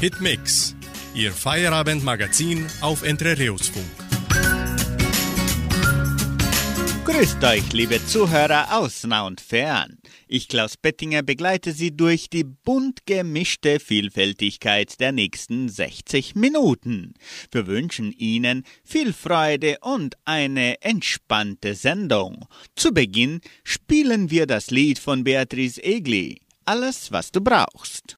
Hitmix, Ihr Feierabendmagazin auf Entre Rios Funk. Grüßt euch, liebe Zuhörer aus nah und fern. Ich, Klaus Bettinger, begleite Sie durch die bunt gemischte Vielfältigkeit der nächsten 60 Minuten. Wir wünschen Ihnen viel Freude und eine entspannte Sendung. Zu Beginn spielen wir das Lied von Beatrice Egli. Alles, was du brauchst.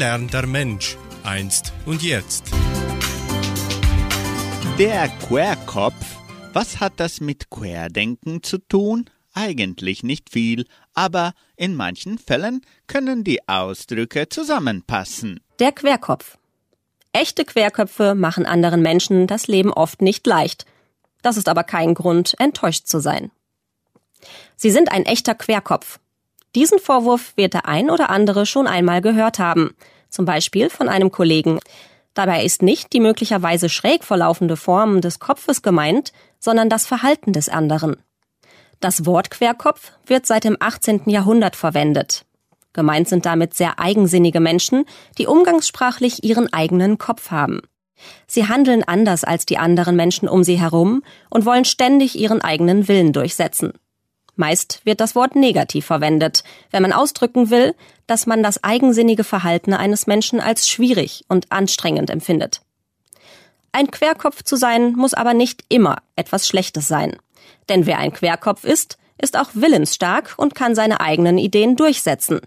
lernt der Mensch einst und jetzt. Der Querkopf. Was hat das mit Querdenken zu tun? Eigentlich nicht viel, aber in manchen Fällen können die Ausdrücke zusammenpassen. Der Querkopf. Echte Querköpfe machen anderen Menschen das Leben oft nicht leicht. Das ist aber kein Grund, enttäuscht zu sein. Sie sind ein echter Querkopf. Diesen Vorwurf wird der ein oder andere schon einmal gehört haben, zum Beispiel von einem Kollegen. Dabei ist nicht die möglicherweise schräg verlaufende Form des Kopfes gemeint, sondern das Verhalten des anderen. Das Wort Querkopf wird seit dem 18. Jahrhundert verwendet. Gemeint sind damit sehr eigensinnige Menschen, die umgangssprachlich ihren eigenen Kopf haben. Sie handeln anders als die anderen Menschen um sie herum und wollen ständig ihren eigenen Willen durchsetzen. Meist wird das Wort negativ verwendet, wenn man ausdrücken will, dass man das eigensinnige Verhalten eines Menschen als schwierig und anstrengend empfindet. Ein Querkopf zu sein muss aber nicht immer etwas Schlechtes sein. Denn wer ein Querkopf ist, ist auch willensstark und kann seine eigenen Ideen durchsetzen.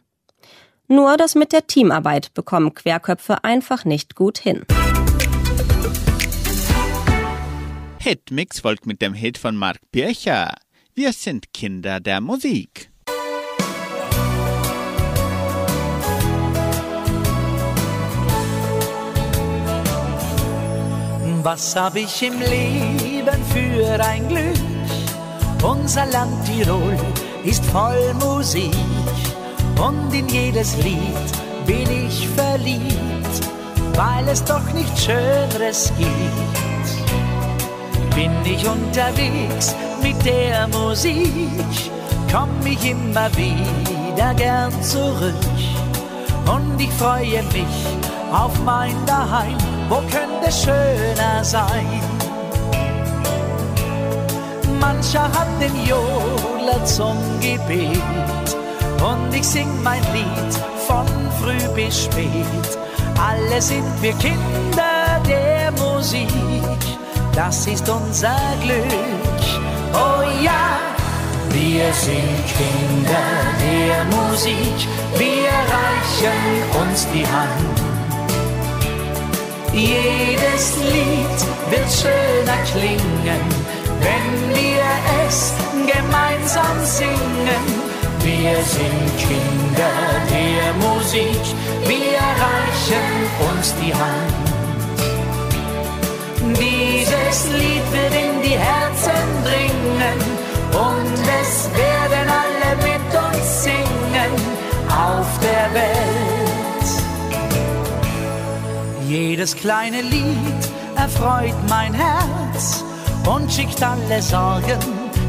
Nur das mit der Teamarbeit bekommen Querköpfe einfach nicht gut hin. Hitmix folgt mit dem Hit von Mark Bircher. Wir sind Kinder der Musik. Was hab ich im Leben für ein Glück? Unser Land Tirol ist voll Musik und in jedes Lied bin ich verliebt, weil es doch nichts Schöneres gibt. Bin ich unterwegs mit der Musik, komm ich immer wieder gern zurück. Und ich freue mich auf mein Daheim, wo könnte es schöner sein? Mancher hat den Jodler zum Gebet. Und ich sing mein Lied von früh bis spät. Alle sind wir Kinder der Musik, das ist unser Glück. Oh ja, wir sind Kinder der Musik, wir reichen uns die Hand. Jedes Lied wird schöner klingen, wenn wir es gemeinsam singen. Wir sind Kinder der Musik, wir reichen uns die Hand. Dieses Lied wird in die Herzen dringen und es werden alle mit uns singen auf der Welt. Jedes kleine Lied erfreut mein Herz und schickt alle Sorgen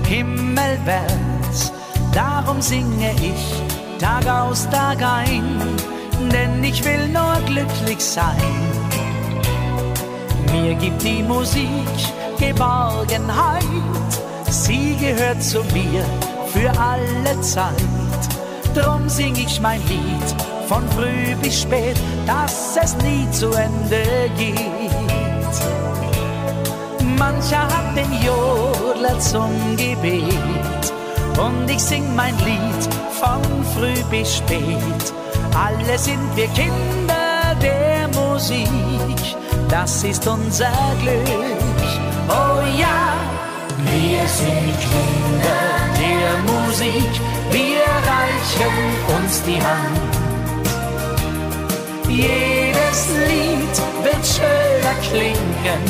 himmelwärts. Darum singe ich Tag aus, Tag ein, denn ich will nur glücklich sein. Mir gibt die Musik Geborgenheit, sie gehört zu mir für alle Zeit. Drum sing ich mein Lied von früh bis spät, dass es nie zu Ende geht. Mancher hat den Jodler zum Gebet und ich sing mein Lied von früh bis spät. Alle sind wir Kinder der Musik, das ist unser Glück. Oh ja, wir sind Kinder der Musik, wir reichen uns die Hand. Jedes Lied wird schöner klingen,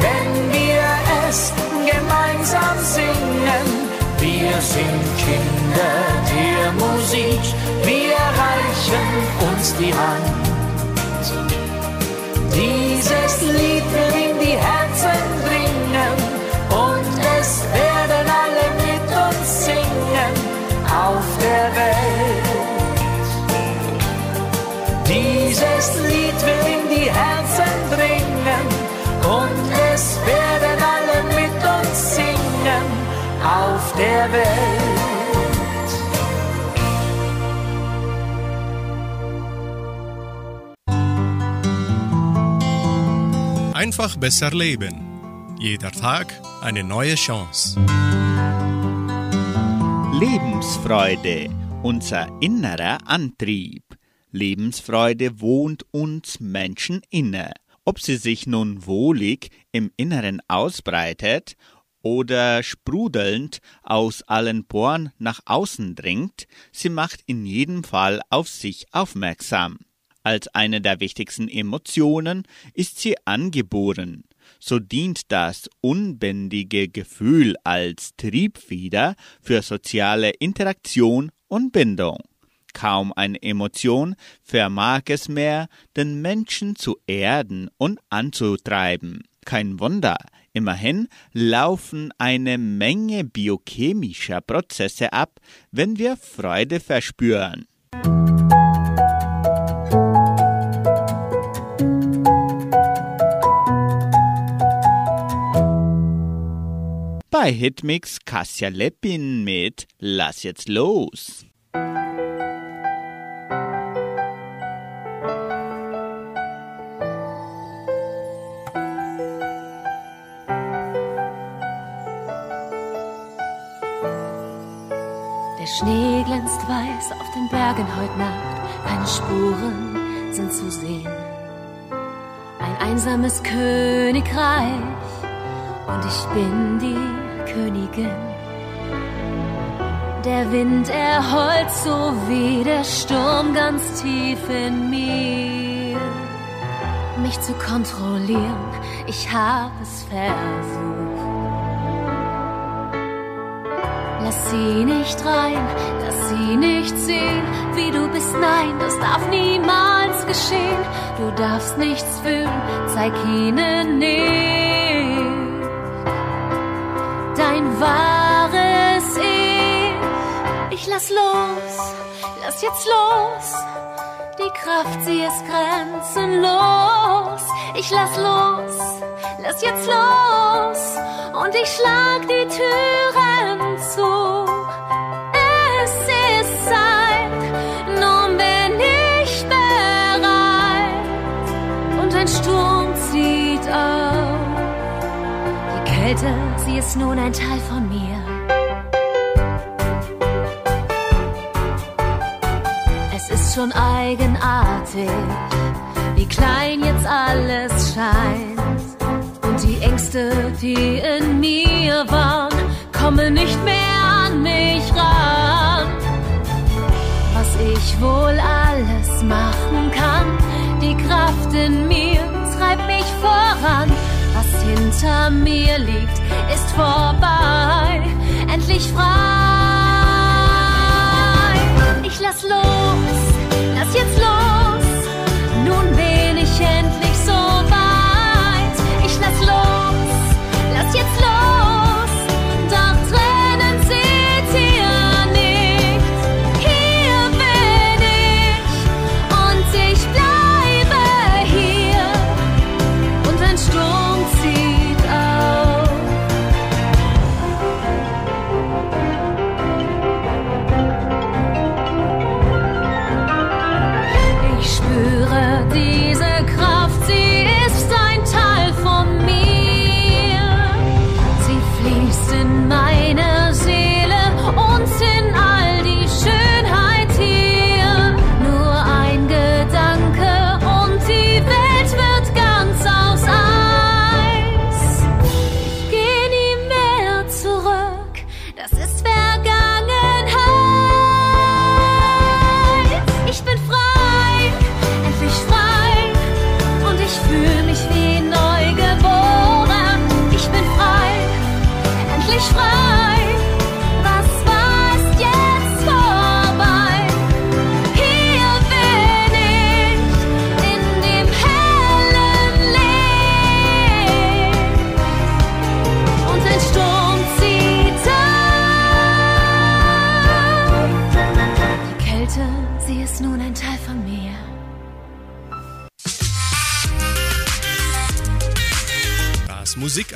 wenn wir es gemeinsam singen. Wir sind Kinder der Musik, wir reichen uns die Hand. Dieses Lied wird in die Herzen dringen und es werden alle mit uns singen auf der Welt. Dieses Lied wird in die Herzen dringen und es werden alle mit uns singen auf der Welt. Einfach besser leben. Jeder Tag eine neue Chance. Lebensfreude, unser innerer Antrieb. Lebensfreude wohnt uns Menschen inne. Ob sie sich nun wohlig im Inneren ausbreitet oder sprudelnd aus allen Poren nach außen dringt, sie macht in jedem Fall auf sich aufmerksam. Als eine der wichtigsten Emotionen ist sie angeboren. So dient das unbändige Gefühl als Triebfeder für soziale Interaktion und Bindung. Kaum eine Emotion vermag es mehr, den Menschen zu erden und anzutreiben. Kein Wunder, immerhin laufen eine Menge biochemischer Prozesse ab, wenn wir Freude verspüren. Bei Hitmix Kassia Leppin mit Lass jetzt los. Der Schnee glänzt weiß auf den Bergen heut Nacht, keine Spuren sind zu sehen. Ein einsames Königreich und ich bin die Königin. Der Wind erheult so wie der Sturm ganz tief in mir. Mich zu kontrollieren, ich hab es versucht. lass sie nicht rein, lass sie nicht sehen, wie du bist. Nein, das darf niemals geschehen. Du darfst nichts fühlen, zeig ihnen nicht wahres Ich. Ich lass los, lass jetzt los. Die Kraft, sie ist grenzenlos. Ich lass los, lass jetzt los. Und ich schlag die Türen ist nun ein Teil von mir. Es ist schon eigenartig, wie klein jetzt alles scheint. Und die Ängste, die in mir waren, kommen nicht mehr an mich ran. Was ich wohl alles machen kann, die Kraft in mir treibt mich voran. Was hinter mir liegt, ist vorbei, endlich frei. Ich lass los, lass jetzt los, nun bin ich endlich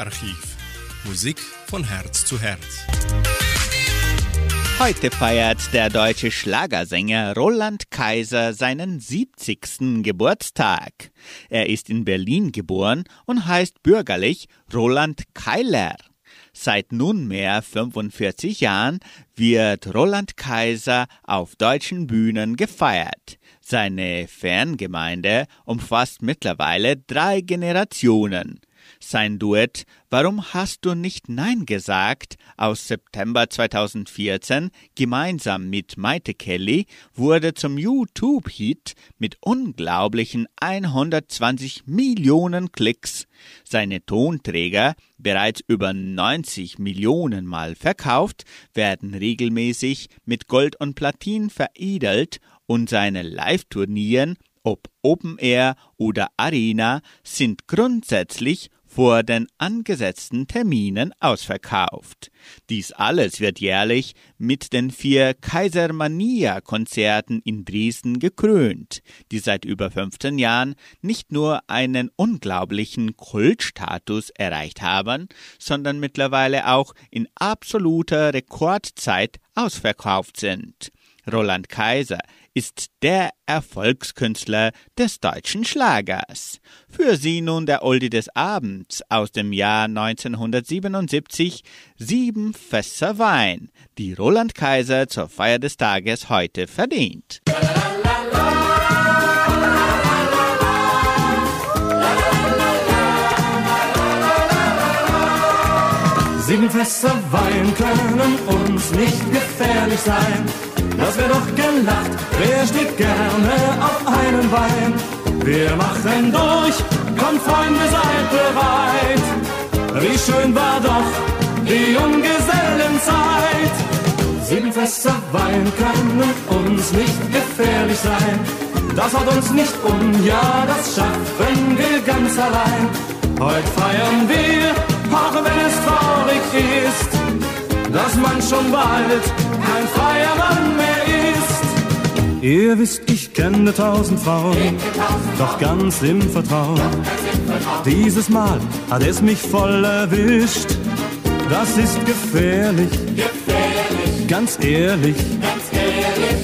Musikarchiv. Musik von Herz zu Herz. Heute feiert der deutsche Schlagersänger Roland Kaiser seinen 70. Geburtstag. Er ist in Berlin geboren und heißt bürgerlich Roland Keiler. Seit nunmehr 45 Jahren wird Roland Kaiser auf deutschen Bühnen gefeiert. Seine Fangemeinde umfasst mittlerweile drei Generationen. Sein Duett Warum hast du nicht Nein gesagt aus September 2014 gemeinsam mit Maite Kelly wurde zum YouTube-Hit mit unglaublichen 120 Millionen Klicks. Seine Tonträger, bereits über 90 Millionen Mal verkauft, werden regelmäßig mit Gold und Platin veredelt und seine Live-Turnieren, ob Open Air oder Arena, sind grundsätzlich vor den angesetzten Terminen ausverkauft. Dies alles wird jährlich mit den vier Kaisermania-Konzerten in Dresden gekrönt, die seit über 15 Jahren nicht nur einen unglaublichen Kultstatus erreicht haben, sondern mittlerweile auch in absoluter Rekordzeit ausverkauft sind. Roland Kaiser ist der Erfolgskünstler des deutschen Schlagers. Für Sie nun der Oldie des Abends aus dem Jahr 1977, Sieben Fässer Wein, die Roland Kaiser zur Feier des Tages heute verdient. Sieben Fässer Wein können uns nicht gefährlich sein. Das wär doch gelacht, wer steht gerne auf einem Bein? Wir machen durch, kommt Freunde, seid bereit. Wie schön war doch die Junggesellenzeit. Sieben Fässer Wein können uns nicht gefährlich sein. Das haut uns nicht um, ja, das schaffen wir ganz allein. Heute feiern wir, auch wenn es traurig ist, dass man schon bald kein freier Mann mehr ist. Ihr wisst, ich kenne tausend Frauen, doch ganz im Vertrauen. Dieses Mal hat es mich voll erwischt. Das ist gefährlich, ganz ehrlich.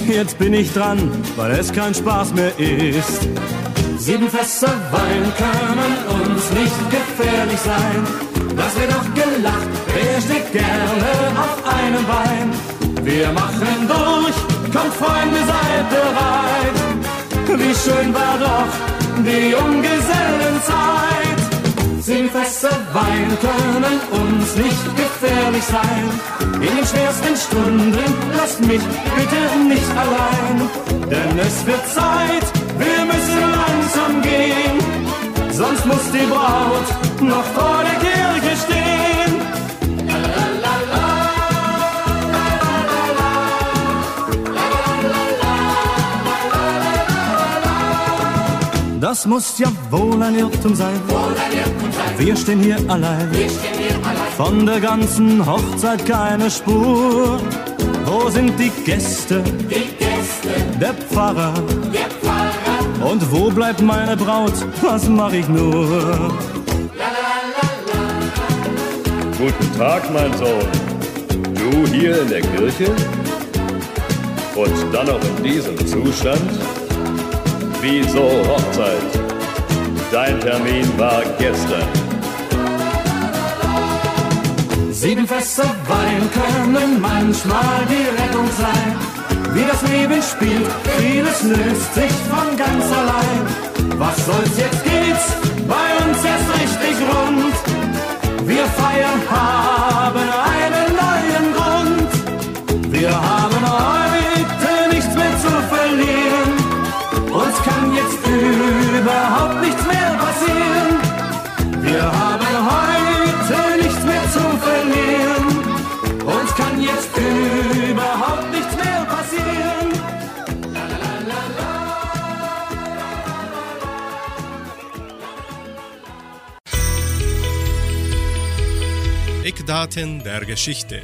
Jetzt bin ich dran, weil es kein Spaß mehr ist. Sieben Fässer Wein können uns nicht gefährlich sein. Das wird doch gelacht, wer steht gerne auf einem Bein? Wir machen durch, kommt Freunde, seid bereit. Wie schön war doch die Junggesellenzeit. Sieben Fässer Wein können uns nicht gefährlich sein. In den schwersten Stunden lasst mich bitte nicht allein. Denn es wird Zeit, wir müssen langsam gehen. Sonst muss die Braut noch vor der Kirche Das muss ja wohl ein Irrtum sein. Wir stehen hier allein. Von der ganzen Hochzeit keine Spur. Wo sind die Gäste? Der Pfarrer. Und wo bleibt meine Braut? Was mach ich nur? Guten Tag, mein Sohn. Du hier in der Kirche? Und dann noch in diesem Zustand? Wieso Hochzeit? Dein Termin war gestern. Sieben Fässer Wein können manchmal die Rettung sein. Wie das Leben spielt, vieles löst sich von ganz allein. Was soll's, jetzt geht's bei uns erst richtig rund. Wir feiern, haben Eckdaten der Geschichte.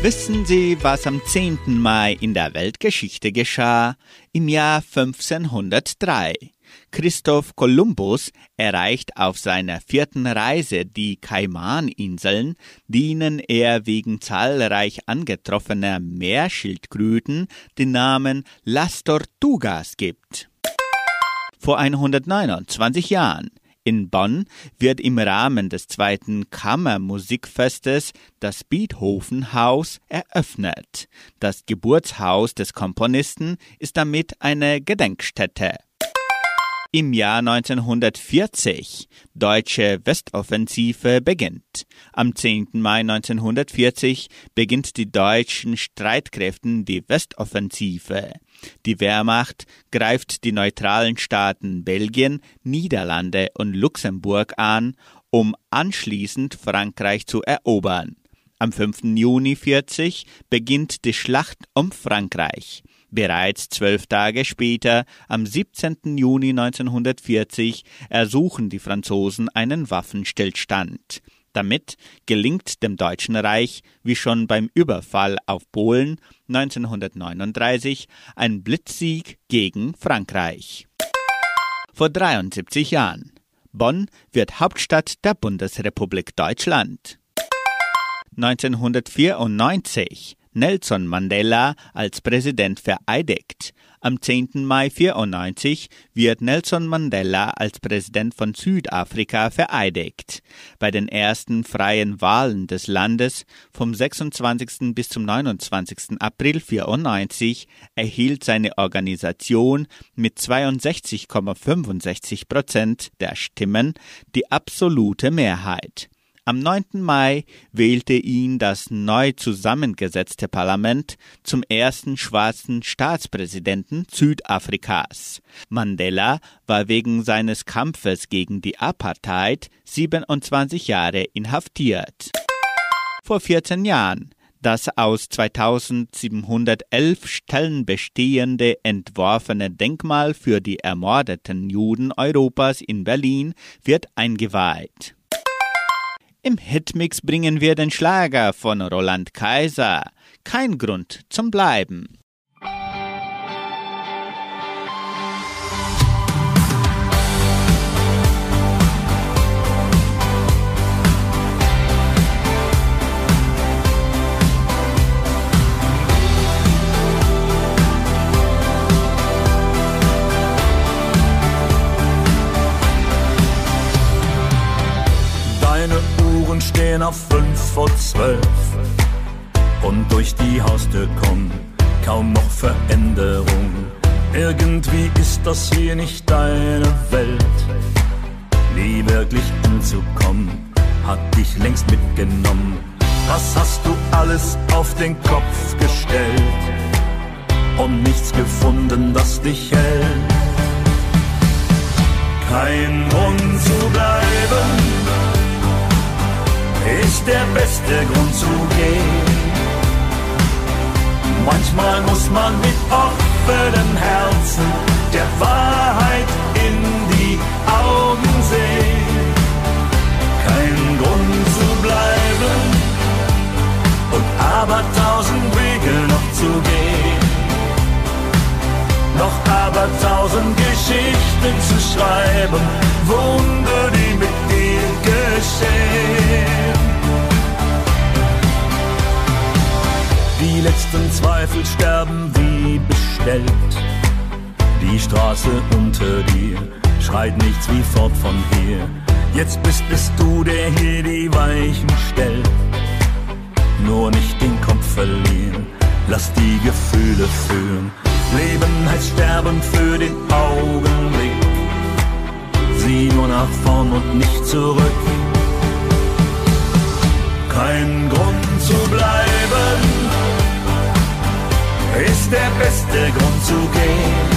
Wissen Sie, was am 10. Mai in der Weltgeschichte geschah? Im Jahr 1503. Christoph Kolumbus erreicht auf seiner vierten Reise die Kaimaninseln, denen er wegen zahlreich angetroffener Meerschildkröten den Namen Las Tortugas gibt. Vor 129 Jahren in Bonn wird im Rahmen des zweiten Kammermusikfestes das Beethoven-Haus eröffnet. Das Geburtshaus des Komponisten ist damit eine Gedenkstätte. Im Jahr 1940 deutsche Westoffensive beginnt. Am 10. Mai 1940 beginnt die deutschen Streitkräften die Westoffensive. Die Wehrmacht greift die neutralen Staaten Belgien, Niederlande und Luxemburg an, um anschließend Frankreich zu erobern. Am 5. Juni 40 beginnt die Schlacht um Frankreich. Bereits zwölf Tage später, am 17. Juni 1940, ersuchen die Franzosen einen Waffenstillstand. Damit gelingt dem Deutschen Reich, wie schon beim Überfall auf Polen 1939, ein Blitzsieg gegen Frankreich. Vor 73 Jahren. Bonn wird Hauptstadt der Bundesrepublik Deutschland. 1994 Nelson Mandela als Präsident vereidigt. Am 10. Mai 94 wird Nelson Mandela als Präsident von Südafrika vereidigt. Bei den ersten freien Wahlen des Landes vom 26. bis zum 29. April 94 erhielt seine Organisation mit 62,65 Prozent der Stimmen die absolute Mehrheit. Am 9. Mai wählte ihn das neu zusammengesetzte Parlament zum ersten schwarzen Staatspräsidenten Südafrikas. Mandela war wegen seines Kampfes gegen die Apartheid 27 Jahre inhaftiert. Vor 14 Jahren Das aus 2711 Stellen bestehende entworfene Denkmal für die ermordeten Juden Europas in Berlin wird eingeweiht. Im Hitmix bringen wir den Schlager von Roland Kaiser. Kein Grund zum Bleiben. Stehen auf fünf vor zwölf und durch die Haustür kommen kaum noch Veränderung. Irgendwie ist das hier nicht deine Welt. Nie wirklich anzukommen, hat dich längst mitgenommen. Was hast du alles auf den Kopf gestellt und nichts gefunden, das dich hält? Kein Grund zu bleiben ist der beste Grund zu gehen. Manchmal muss man mit offenen Herzen der Wahrheit in die Augen sehen. Kein Grund zu bleiben und aber tausend Wege noch zu gehen. Noch aber tausend Geschichten zu schreiben, Wunder, die geschehen. Die letzten Zweifel sterben wie bestellt. Die Straße unter dir schreit nichts wie fort von hier. Jetzt bist es du, der hier die Weichen stellt. Nur nicht den Kopf verlieren, lass die Gefühle führen. Leben heißt sterben für den Augenblick. Sieh nur nach vorn und nicht zurück. Kein Grund zu bleiben ist der beste Grund zu gehen.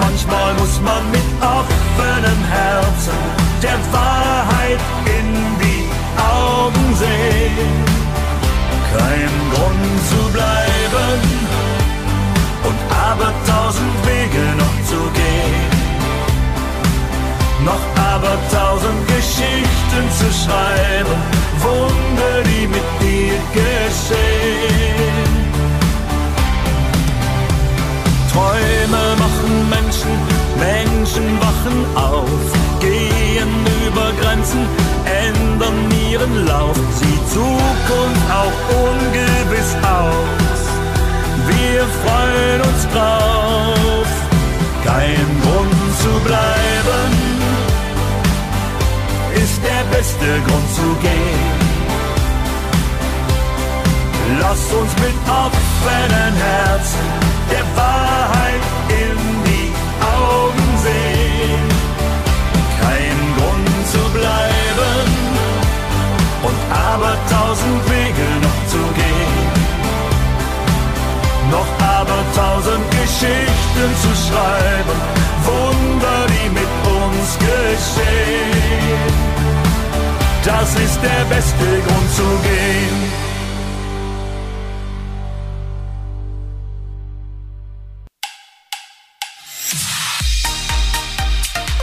Manchmal muss man mit offenem Herzen der Wahrheit in die Augen sehen. Kein Grund zu bleiben und aber tausend Wege noch zu gehen. Noch aber tausend Geschichten zu schreiben, Wunder, die mit dir geschehen. Träume machen Menschen, Menschen wachen auf, gehen über Grenzen, ändern ihren Lauf, sieht Zukunft auch ungewiss aus. Wir freuen uns drauf, kein Grund zu bleiben, der beste Grund zu gehen. Lass uns mit offenen Herzen der Wahrheit der beste Grund zu gehen.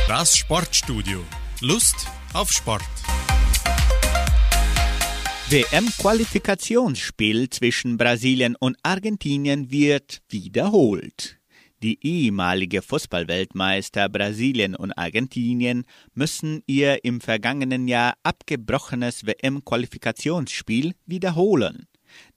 Das Sportstudio. Lust auf Sport. WM-Qualifikationsspiel zwischen Brasilien und Argentinien wird wiederholt. Die ehemalige Fußballweltmeister Brasilien und Argentinien müssen ihr im vergangenen Jahr abgebrochenes WM-Qualifikationsspiel wiederholen.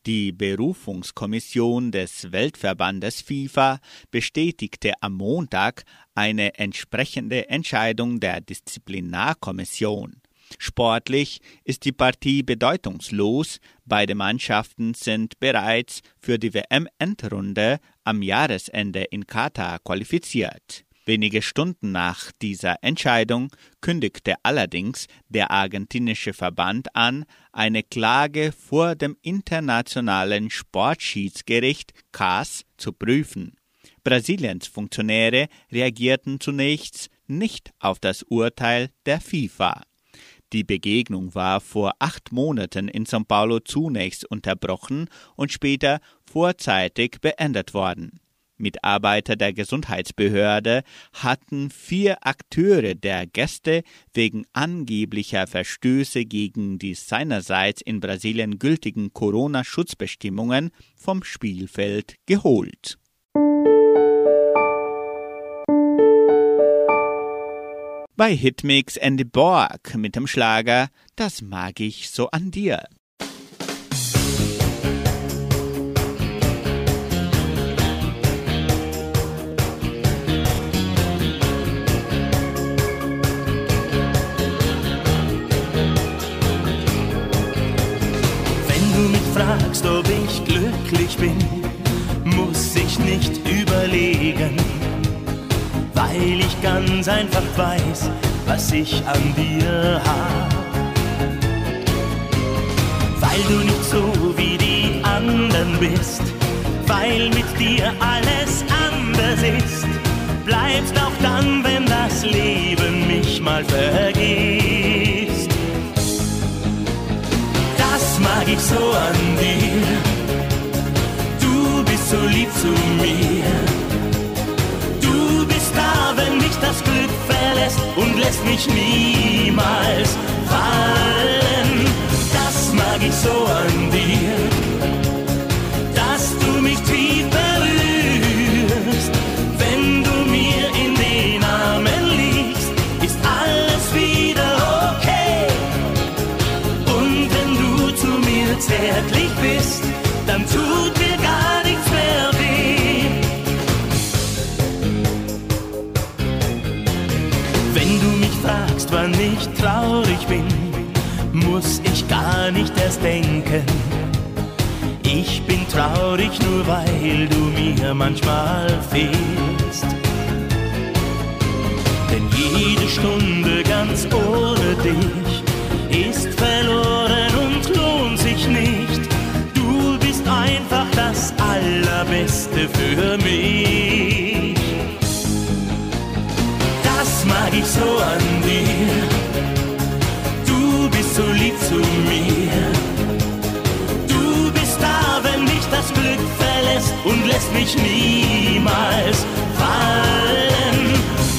Die Berufungskommission des Weltverbandes FIFA bestätigte am Montag eine entsprechende Entscheidung der Disziplinarkommission. Sportlich ist die Partie bedeutungslos, beide Mannschaften sind bereits für die WM-Endrunde am Jahresende in Katar qualifiziert. Wenige Stunden nach dieser Entscheidung kündigte allerdings der argentinische Verband an, eine Klage vor dem Internationalen Sportschiedsgericht CAS zu prüfen. Brasiliens Funktionäre reagierten zunächst nicht auf das Urteil der FIFA. Die Begegnung war vor acht Monaten in São Paulo zunächst unterbrochen und später vorzeitig beendet worden. Mitarbeiter der Gesundheitsbehörde hatten vier Akteure der Gäste wegen angeblicher Verstöße gegen die seinerseits in Brasilien gültigen Corona-Schutzbestimmungen vom Spielfeld geholt. Bei Hitmix and Borg mit dem Schlager Das mag ich so an dir. fragst, ob ich glücklich bin, muss ich nicht überlegen, weil ich ganz einfach weiß, was ich an dir hab. Weil du nicht so wie die anderen bist, weil mit dir alles anders ist, bleibst auch dann, wenn das Leben mich mal vergisst. mag ich so an dir. Du bist so lieb zu mir. Mich das Glück verlässt und lässt mich niemals fallen. Das mag ich so an dir, dass du mich tief berührst. Wenn du mir in den Armen liegst, ist alles wieder okay. Und wenn du zu mir zärtlich bist, dann tut nicht erst denken. Ich bin traurig nur, weil du mir manchmal fehlst. Denn jede Stunde ganz ohne dich ist verloren und lohnt sich nicht. Du bist einfach das Allerbeste für mich. Das mag ich so an dir. Zu mir. Du bist da, wenn mich das Glück verlässt und lässt mich niemals fallen.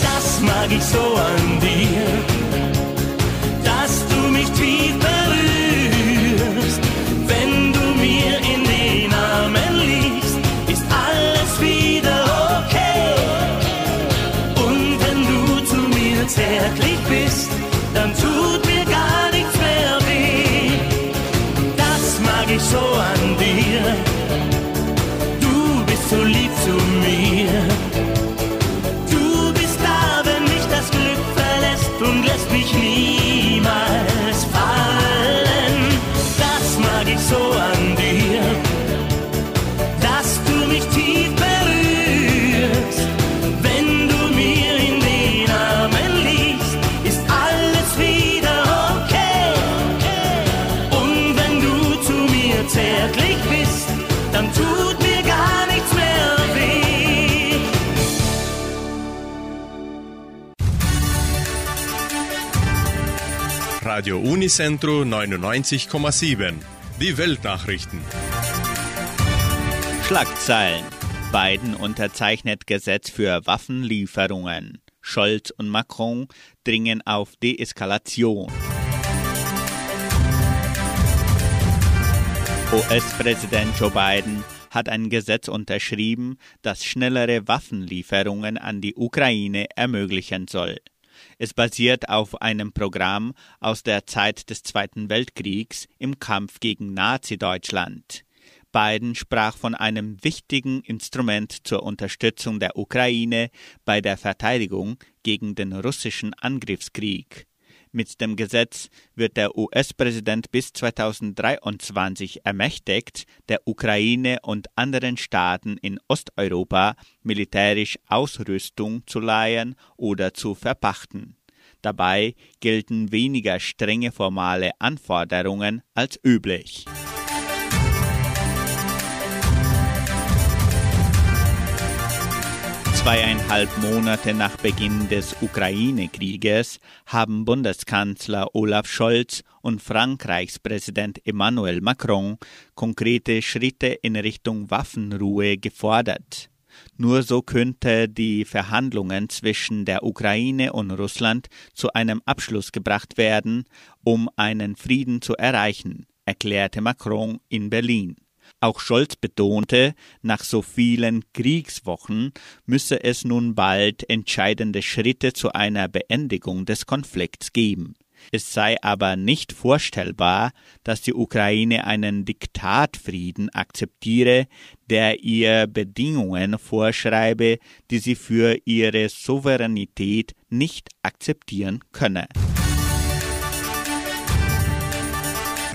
Das mag ich so an dir, Radio Unicentro 99,7. Die Weltnachrichten. Schlagzeilen. Biden unterzeichnet Gesetz für Waffenlieferungen. Scholz und Macron dringen auf Deeskalation. US-Präsident Joe Biden hat ein Gesetz unterschrieben, das schnellere Waffenlieferungen an die Ukraine ermöglichen soll. Es basiert auf einem Programm aus der Zeit des Zweiten Weltkriegs im Kampf gegen Nazi-Deutschland. Biden sprach von einem wichtigen Instrument zur Unterstützung der Ukraine bei der Verteidigung gegen den russischen Angriffskrieg. Mit dem Gesetz wird der US-Präsident bis 2023 ermächtigt, der Ukraine und anderen Staaten in Osteuropa militärisch Ausrüstung zu leihen oder zu verpachten. Dabei gelten weniger strenge formale Anforderungen als üblich. Zweieinhalb Monate nach Beginn des Ukraine-Krieges haben Bundeskanzler Olaf Scholz und Frankreichs Präsident Emmanuel Macron konkrete Schritte in Richtung Waffenruhe gefordert. Nur so könnte die Verhandlungen zwischen der Ukraine und Russland zu einem Abschluss gebracht werden, um einen Frieden zu erreichen, erklärte Macron in Berlin. Auch Scholz betonte, nach so vielen Kriegswochen müsse es nun bald entscheidende Schritte zu einer Beendigung des Konflikts geben. Es sei aber nicht vorstellbar, dass die Ukraine einen Diktatfrieden akzeptiere, der ihr Bedingungen vorschreibe, die sie für ihre Souveränität nicht akzeptieren könne.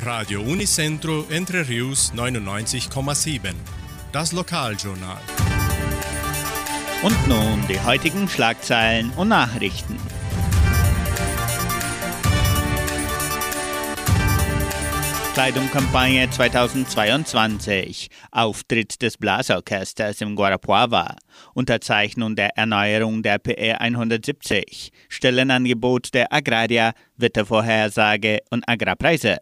Radio Unicentro Entre Rius 99,7. Das Lokaljournal. Und nun die heutigen Schlagzeilen und Nachrichten. Kleidungskampagne 2022. Auftritt des Blasorchesters im Guarapuava. Unterzeichnung der Erneuerung der PR 170. Stellenangebot der Agraria, Wettervorhersage und Agrarpreise.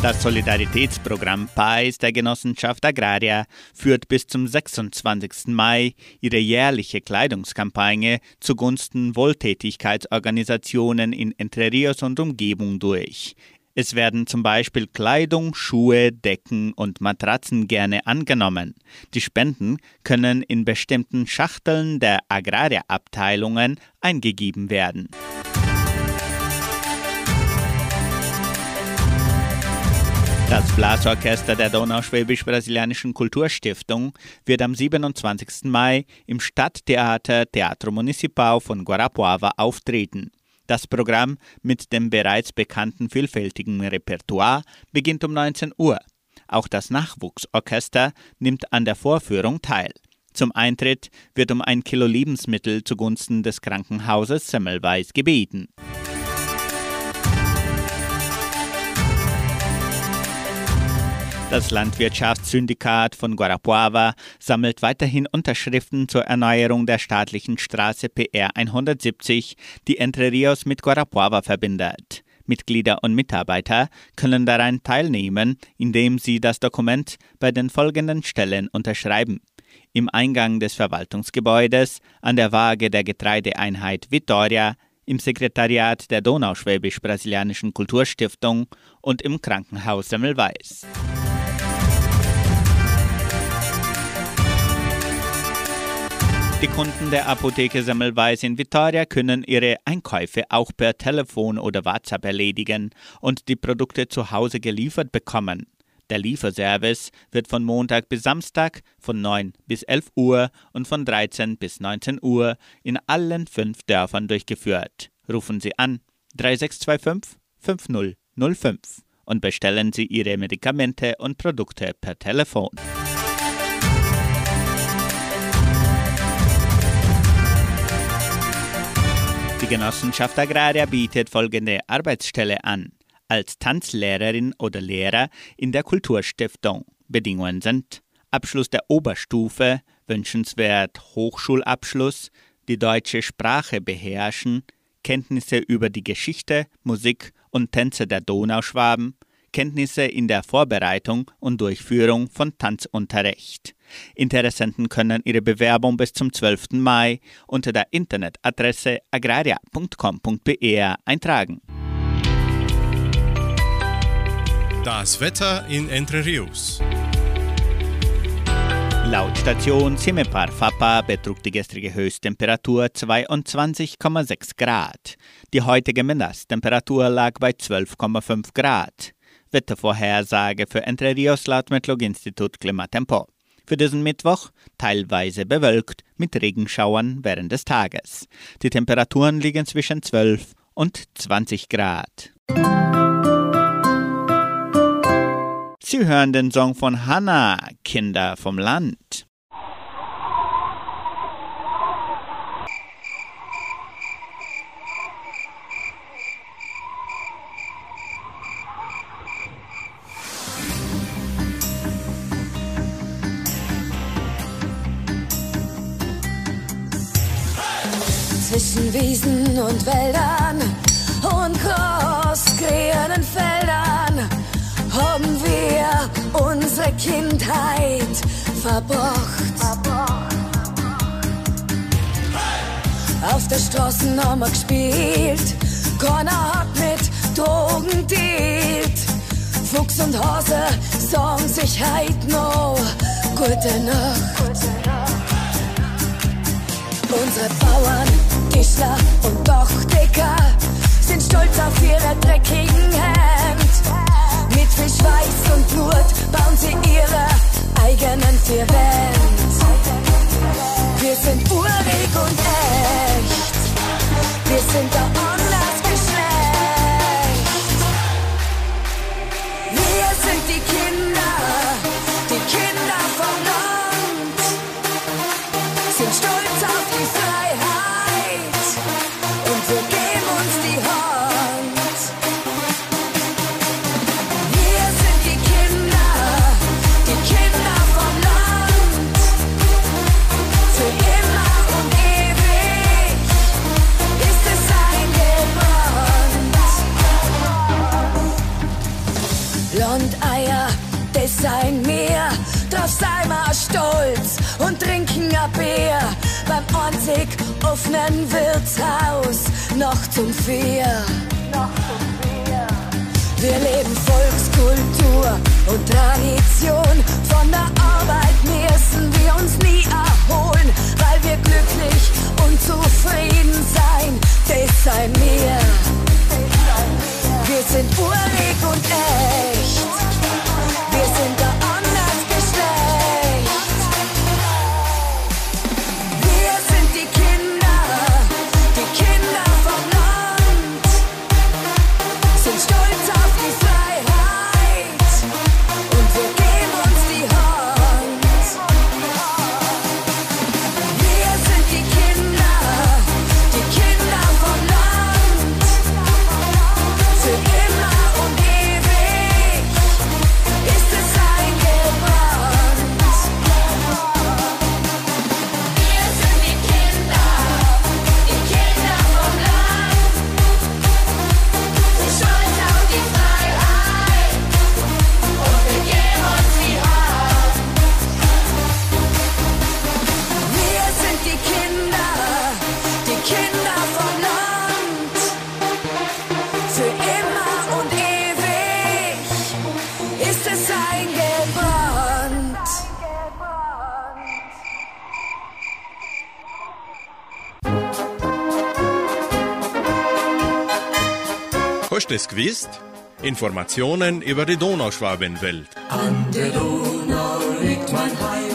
Das Solidaritätsprogramm PAIS der Genossenschaft Agraria führt bis zum 26. Mai ihre jährliche Kleidungskampagne zugunsten Wohltätigkeitsorganisationen in Entre Rios und Umgebung durch. Es werden zum Beispiel Kleidung, Schuhe, Decken und Matratzen gerne angenommen. Die Spenden können in bestimmten Schachteln der Agraria-Abteilungen eingegeben werden. Das Blasorchester der Donauschwäbisch-Brasilianischen Kulturstiftung wird am 27. Mai im Stadttheater Teatro Municipal von Guarapuava auftreten. Das Programm mit dem bereits bekannten vielfältigen Repertoire beginnt um 19 Uhr. Auch das Nachwuchsorchester nimmt an der Vorführung teil. Zum Eintritt wird um ein Kilo Lebensmittel zugunsten des Krankenhauses Semmelweis gebeten. Das Landwirtschaftssyndikat von Guarapuava sammelt weiterhin Unterschriften zur Erneuerung der staatlichen Straße PR 170, die Entre Rios mit Guarapuava verbindet. Mitglieder und Mitarbeiter können daran teilnehmen, indem sie das Dokument bei den folgenden Stellen unterschreiben. Im Eingang des Verwaltungsgebäudes, an der Waage der Getreideeinheit Vitoria, im Sekretariat der Donauschwäbisch-Brasilianischen Kulturstiftung und im Krankenhaus Semmelweis. Die Kunden der Apotheke Semmelweis in Vitoria können ihre Einkäufe auch per Telefon oder WhatsApp erledigen und die Produkte zu Hause geliefert bekommen. Der Lieferservice wird von Montag bis Samstag von 9 bis 11 Uhr und von 13 bis 19 Uhr in allen fünf Dörfern durchgeführt. Rufen Sie an 3625 5005 und bestellen Sie Ihre Medikamente und Produkte per Telefon. Die Genossenschaft Agraria bietet folgende Arbeitsstelle an. Als Tanzlehrerin oder Lehrer in der Kulturstiftung. Bedingungen sind Abschluss der Oberstufe, wünschenswert Hochschulabschluss, die deutsche Sprache beherrschen, Kenntnisse über die Geschichte, Musik und Tänze der Donauschwaben, Kenntnisse in der Vorbereitung und Durchführung von Tanzunterricht. Interessenten können ihre Bewerbung bis zum 12. Mai unter der Internetadresse agraria.com.br eintragen. Das Wetter in Entre Rios. Laut Station Simepar Fapa betrug die gestrige Höchsttemperatur 22,6 Grad. Die heutige Mindesttemperatur lag bei 12,5 Grad. Wettervorhersage für Entre Rios laut Metlog-Institut Klimatempo. Für diesen Mittwoch teilweise bewölkt mit Regenschauern während des Tages. Die Temperaturen liegen zwischen 12 und 20 Grad. Sie hören den Song von Hannah, Kinder vom Land. Wiesen und Wäldern und großgrünen Feldern haben wir unsere Kindheit verbracht. Auf der Straße haben wir gespielt, keiner hat mit Drogen dealt. Fuchs und Hase sagen sich heut noch Gute Nacht. Unsere Bauern, Tischler und Dachdecker sind stolz auf ihre dreckigen Hände. Mit viel Schweiß und Blut bauen sie ihre eigenen vier Wände. Wir sind urig und echt. Wir sind der anders Wirtshaus noch zum Vier. Wir leben Volkskultur und Tradition. Von der Arbeit müssen wir uns nie erholen, weil wir glücklich und zufrieden sein. Das sei mir. Wir sind urig Hast du es gewusst? Informationen über die Donauschwabenwelt.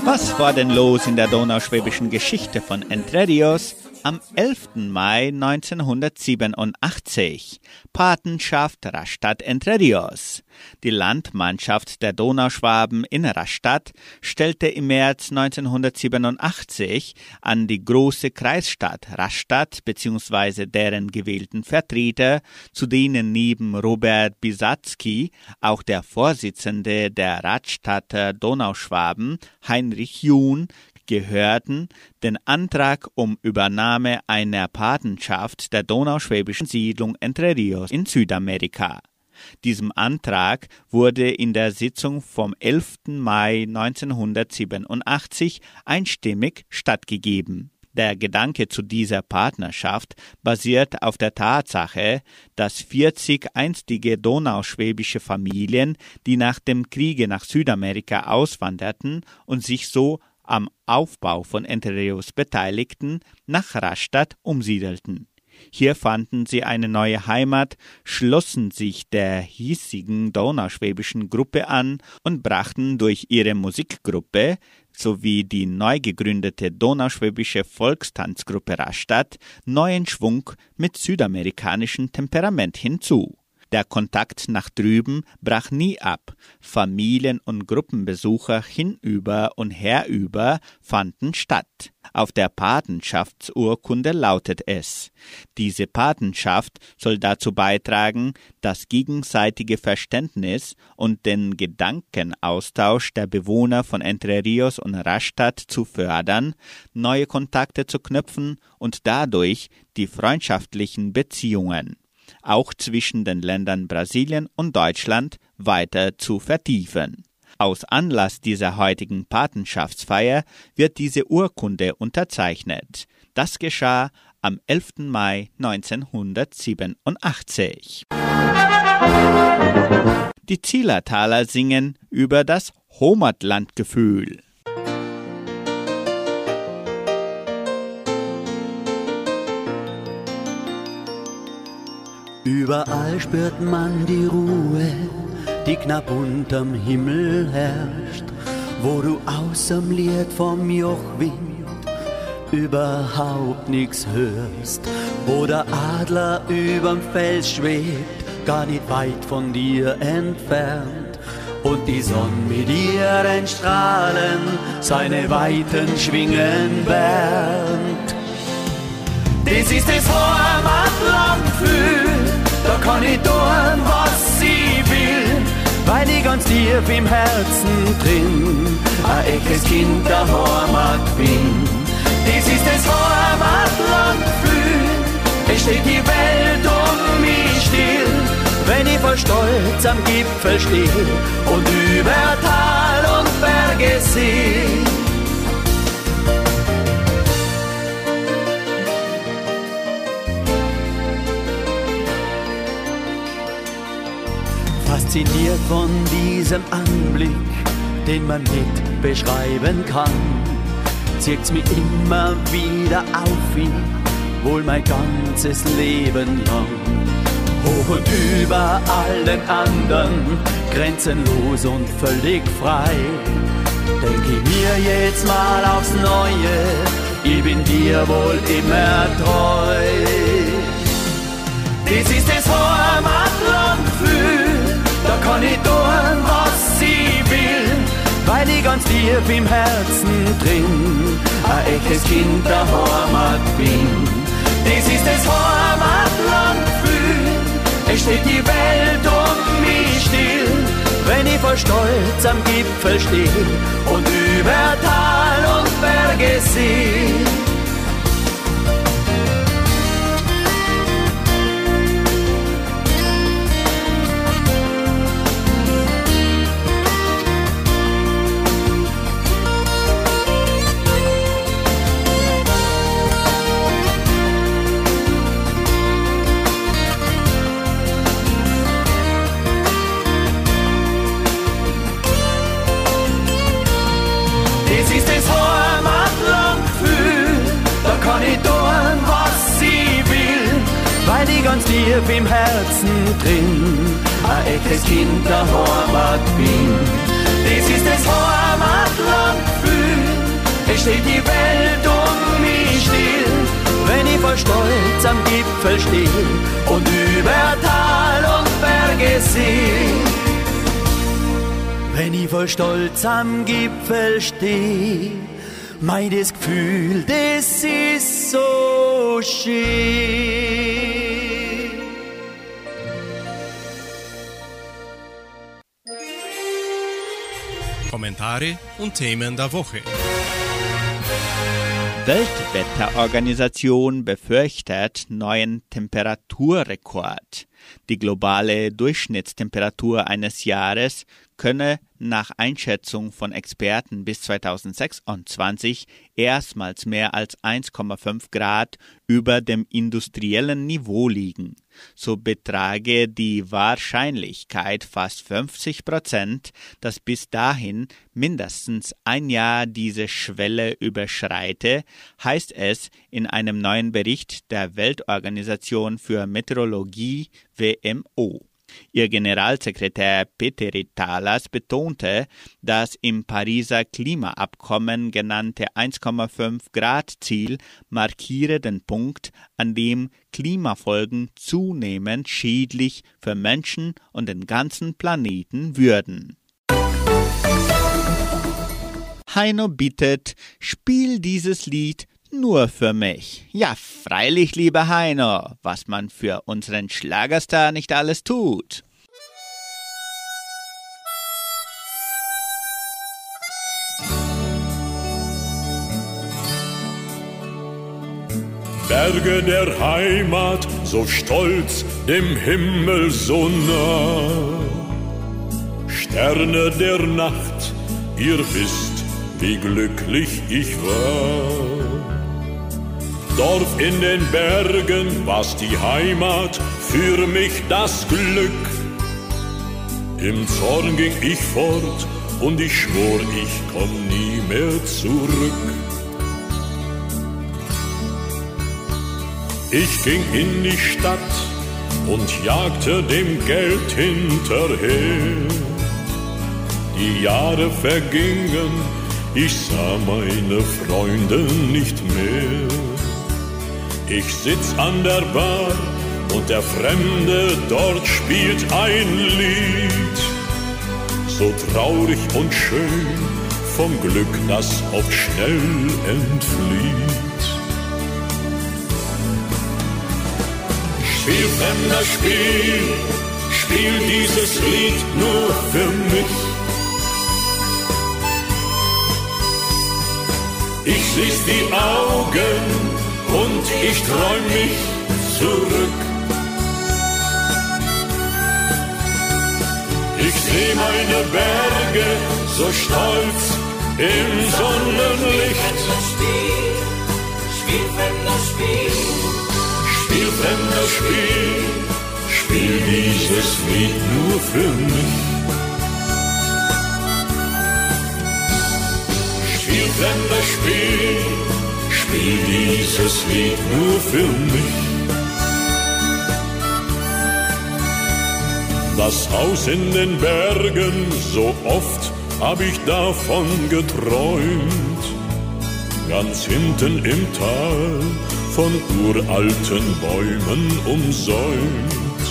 Was war denn los in der donauschwäbischen Geschichte von Entre Rios am 11. Mai 1987? Patenschaft Rastatt Entre Rios. Die Landmannschaft der Donauschwaben in Rastatt stellte im März 1987 an die große Kreisstadt Rastatt bzw. deren gewählten Vertreter, zu denen neben Robert Bisatzky auch der Vorsitzende der Radstadter Donauschwaben Heinrich Juhn gehörten, den Antrag um Übernahme einer Patenschaft der donauschwäbischen Siedlung Entre Rios in Südamerika. Diesem Antrag wurde in der Sitzung vom 11. Mai 1987 einstimmig stattgegeben. Der Gedanke zu dieser Partnerschaft basiert auf der Tatsache, dass 40 einstige donauschwäbische Familien, die nach dem Kriege nach Südamerika auswanderten und sich so am Aufbau von Entre Rios beteiligten, nach Rastatt umsiedelten. Hier fanden sie eine neue Heimat, schlossen sich der hiesigen donauschwäbischen Gruppe an und brachten durch ihre Musikgruppe sowie die neu gegründete donauschwäbische Volkstanzgruppe Rastatt neuen Schwung mit südamerikanischem Temperament hinzu. Der Kontakt nach drüben brach nie ab. Familien- und Gruppenbesuche hinüber und herüber fanden statt. Auf der Patenschaftsurkunde lautet es, diese Patenschaft soll dazu beitragen, das gegenseitige Verständnis und den Gedankenaustausch der Bewohner von Entre Rios und Rastatt zu fördern, neue Kontakte zu knüpfen und dadurch die freundschaftlichen Beziehungen auch zwischen den Ländern Brasilien und Deutschland weiter zu vertiefen. Aus Anlass dieser heutigen Patenschaftsfeier wird diese Urkunde unterzeichnet. Das geschah am 11. Mai 1987. Die Zillertaler singen über das Heimatlandgefühl. Überall spürt man die Ruhe, die knapp unterm Himmel herrscht, wo du außerm Lied vom Jochwind überhaupt nichts hörst, wo der Adler überm Fels schwebt, gar nicht weit von dir entfernt, und die Sonne mit ihren Strahlen seine weiten Schwingen wärmt. Das ist das Heimatlandgefühl, da kann ich tun, was ich will, weil ich ganz tief im Herzen drin ein echtes Kind der Heimat bin. Das ist das Heimatlandgefühl, es steht die Welt um mich still, wenn ich vor Stolz am Gipfel steh und über Tal und Berge seh. Fasziniert von diesem Anblick, den man nicht beschreiben kann, zieht's mich immer wieder auf ihn, wohl mein ganzes Leben lang. Hoch und über allen anderen, grenzenlos und völlig frei. Denk ich mir jetzt mal aufs Neue, ich bin dir wohl immer treu. Dies ist das Heimatlandgefühl, da kann ich tun, was ich will, weil ich ganz tief im Herzen drin ein echtes Kind der Heimat bin. Das ist das Heimatlandgefühl, es steht die Welt um mich still, wenn ich vor Stolz am Gipfel steh und über Tal und Berge seh. Tief im Herzen drin ein echtes Kind der Heimat bin. Das ist das Heimatlandgefühl, es steht die Welt um mich still, wenn ich vor Stolz am Gipfel steh und über Tal und Berge seh. Wenn ich vor Stolz am Gipfel steh, mein das Gefühl, das ist so schön. Kommentare und Themen der Woche. Weltwetterorganisation befürchtet neuen Temperaturrekord. Die globale Durchschnittstemperatur eines Jahres könne nach Einschätzung von Experten bis 2026 erstmals mehr als 1,5 Grad über dem industriellen Niveau liegen. So betrage die Wahrscheinlichkeit fast 50 Prozent, dass bis dahin mindestens ein Jahr diese Schwelle überschreite, heißt es in einem neuen Bericht der Weltorganisation für Meteorologie WMO. Ihr Generalsekretär Peter Talas betonte, das im Pariser Klimaabkommen genannte 1,5 Grad Ziel markiere den Punkt, an dem Klimafolgen zunehmend schädlich für Menschen und den ganzen Planeten würden. Heino bittet, spiel dieses Lied nur für mich. Ja, freilich, lieber Heino, was man für unseren Schlagerstar nicht alles tut. Berge der Heimat, so stolz, dem Himmel so nah. Sterne der Nacht, ihr wisst, wie glücklich ich war. Dorf in den Bergen, was die Heimat, für mich das Glück. Im Zorn ging ich fort und ich schwor, ich komm nie mehr zurück. Ich ging in die Stadt und jagte dem Geld hinterher. Die Jahre vergingen, ich sah meine Freunde nicht mehr. Ich sitz an der Bar und der Fremde dort spielt ein Lied. So traurig und schön vom Glück, das oft schnell entflieht. Spiel fremder Spiel, spiel dieses Lied nur für mich. Ich schließ die Augen und ich träum mich zurück. Ich seh meine Berge so stolz im Sonnenlicht. Spiel, spiel fremder Spiel, spiel Spiel, spiel dieses Lied nur für mich. Spiel Spiel, spiel dieses Lied nur für mich. Das Haus in den Bergen, so oft hab ich davon geträumt. Ganz hinten im Tal, von uralten Bäumen umsäumt.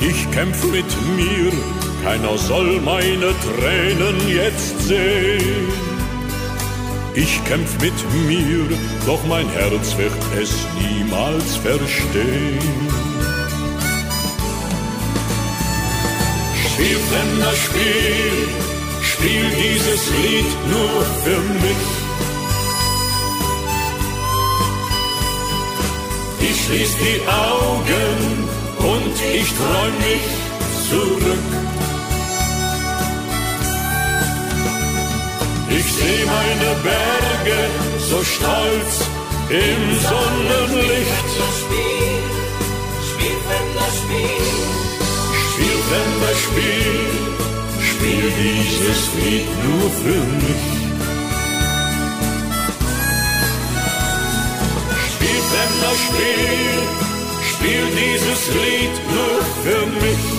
Ich kämpf mit mir, keiner soll meine Tränen jetzt sehen. Ich kämpf mit mir, doch mein Herz wird es niemals verstehen. Spiel fremder Spiel, spiel dieses Lied nur für mich. Ich schließ die Augen und ich träum mich zurück. Ich seh meine Berge so stolz im Sonnenlicht. Spiel, spiel Spiel, spiel Fremder Spiel, spiel dieses Lied nur für mich. Spiel Fremder Spiel, spiel dieses Lied nur für mich.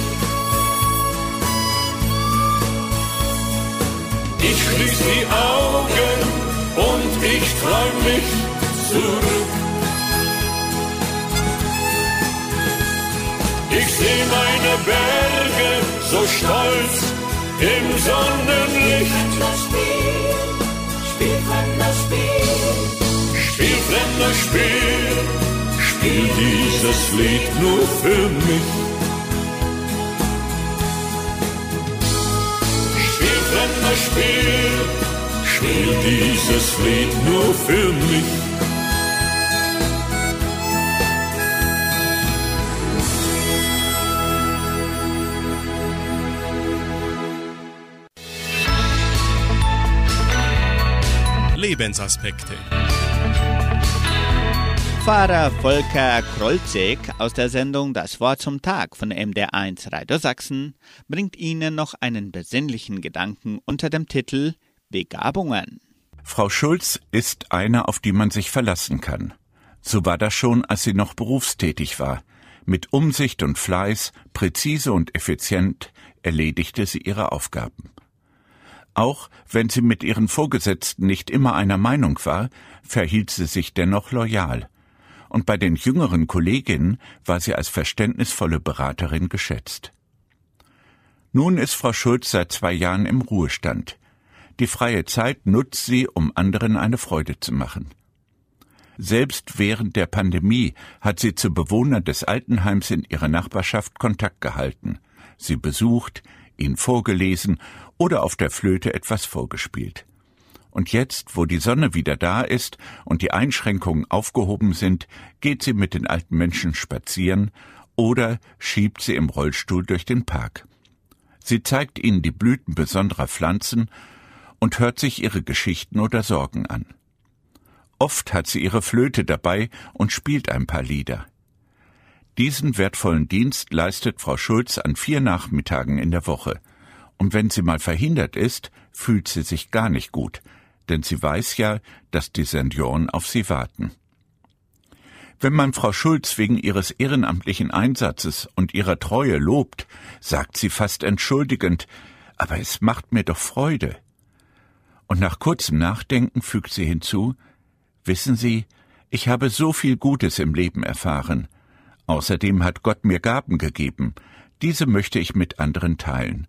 Ich schließ die Augen und ich träum mich zurück. Ich seh meine Berge so stolz im Sonnenlicht. Spiel, spiel fremder Spiel, spiel Spiel, spiel dieses Lied nur für mich. Spiel, spiel dieses Lied nur für mich. Lebensaspekte. Pfarrer Volker Krolzig aus der Sendung Das Wort zum Tag von MDR1 Radio Sachsen bringt Ihnen noch einen besinnlichen Gedanken unter dem Titel Begabungen. Frau Schulz ist eine, auf die man sich verlassen kann. So war das schon, als sie noch berufstätig war. Mit Umsicht und Fleiß, präzise und effizient erledigte sie ihre Aufgaben. Auch wenn sie mit ihren Vorgesetzten nicht immer einer Meinung war, verhielt sie sich dennoch loyal. Und bei den jüngeren Kolleginnen war sie als verständnisvolle Beraterin geschätzt. Nun ist Frau Schulz seit zwei Jahren im Ruhestand. Die freie Zeit nutzt sie, um anderen eine Freude zu machen. Selbst während der Pandemie hat sie zu Bewohnern des Altenheims in ihrer Nachbarschaft Kontakt gehalten, sie besucht, ihnen vorgelesen oder auf der Flöte etwas vorgespielt. Und jetzt, wo die Sonne wieder da ist und die Einschränkungen aufgehoben sind, geht sie mit den alten Menschen spazieren oder schiebt sie im Rollstuhl durch den Park. Sie zeigt ihnen die Blüten besonderer Pflanzen und hört sich ihre Geschichten oder Sorgen an. Oft hat sie ihre Flöte dabei und spielt ein paar Lieder. Diesen wertvollen Dienst leistet Frau Schulz an vier Nachmittagen in der Woche. Und wenn sie mal verhindert ist, fühlt sie sich gar nicht gut, denn sie weiß ja, dass die Senioren auf sie warten. Wenn man Frau Schulz wegen ihres ehrenamtlichen Einsatzes und ihrer Treue lobt, sagt sie fast entschuldigend, aber es macht mir doch Freude. Und nach kurzem Nachdenken fügt sie hinzu, Wissen Sie, ich habe so viel Gutes im Leben erfahren. Außerdem hat Gott mir Gaben gegeben. Diese möchte ich mit anderen teilen.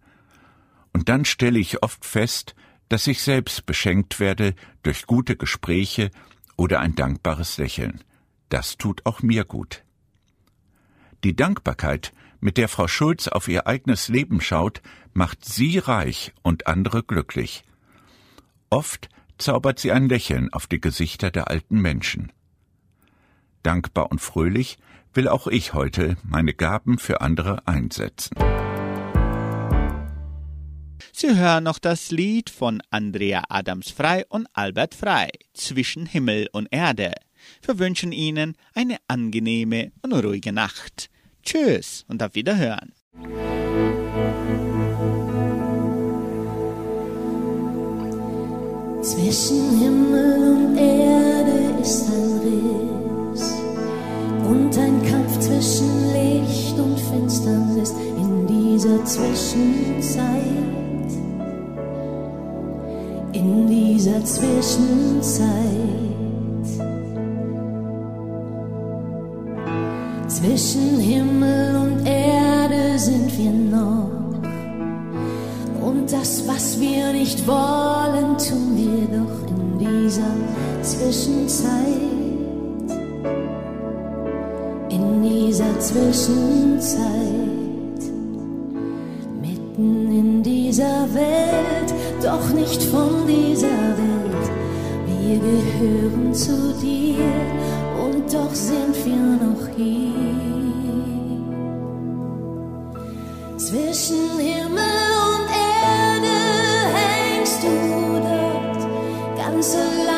Und dann stelle ich oft fest, dass ich selbst beschenkt werde durch gute Gespräche oder ein dankbares Lächeln. Das tut auch mir gut. Die Dankbarkeit, mit der Frau Schulz auf ihr eigenes Leben schaut, macht sie reich und andere glücklich. Oft zaubert sie ein Lächeln auf die Gesichter der alten Menschen. Dankbar und fröhlich will auch ich heute meine Gaben für andere einsetzen. Sie hören noch das Lied von Andrea Adams Frei und Albert Frei, Zwischen Himmel und Erde. Wir wünschen Ihnen eine angenehme und ruhige Nacht. Tschüss und auf Wiederhören. Zwischen Himmel und Erde ist ein Riss und ein Kampf zwischen Licht und Finsternis in dieser Zwischenzeit. In dieser Zwischenzeit. Zwischen Himmel und Erde sind wir noch. Und das, was wir nicht wollen, tun wir doch in dieser Zwischenzeit. In dieser Zwischenzeit. Mitten in dieser Welt, doch nicht von dieser Welt. Wir gehören zu dir und doch sind wir noch hier. Zwischen Himmel und Erde hängst du dort, ganz allein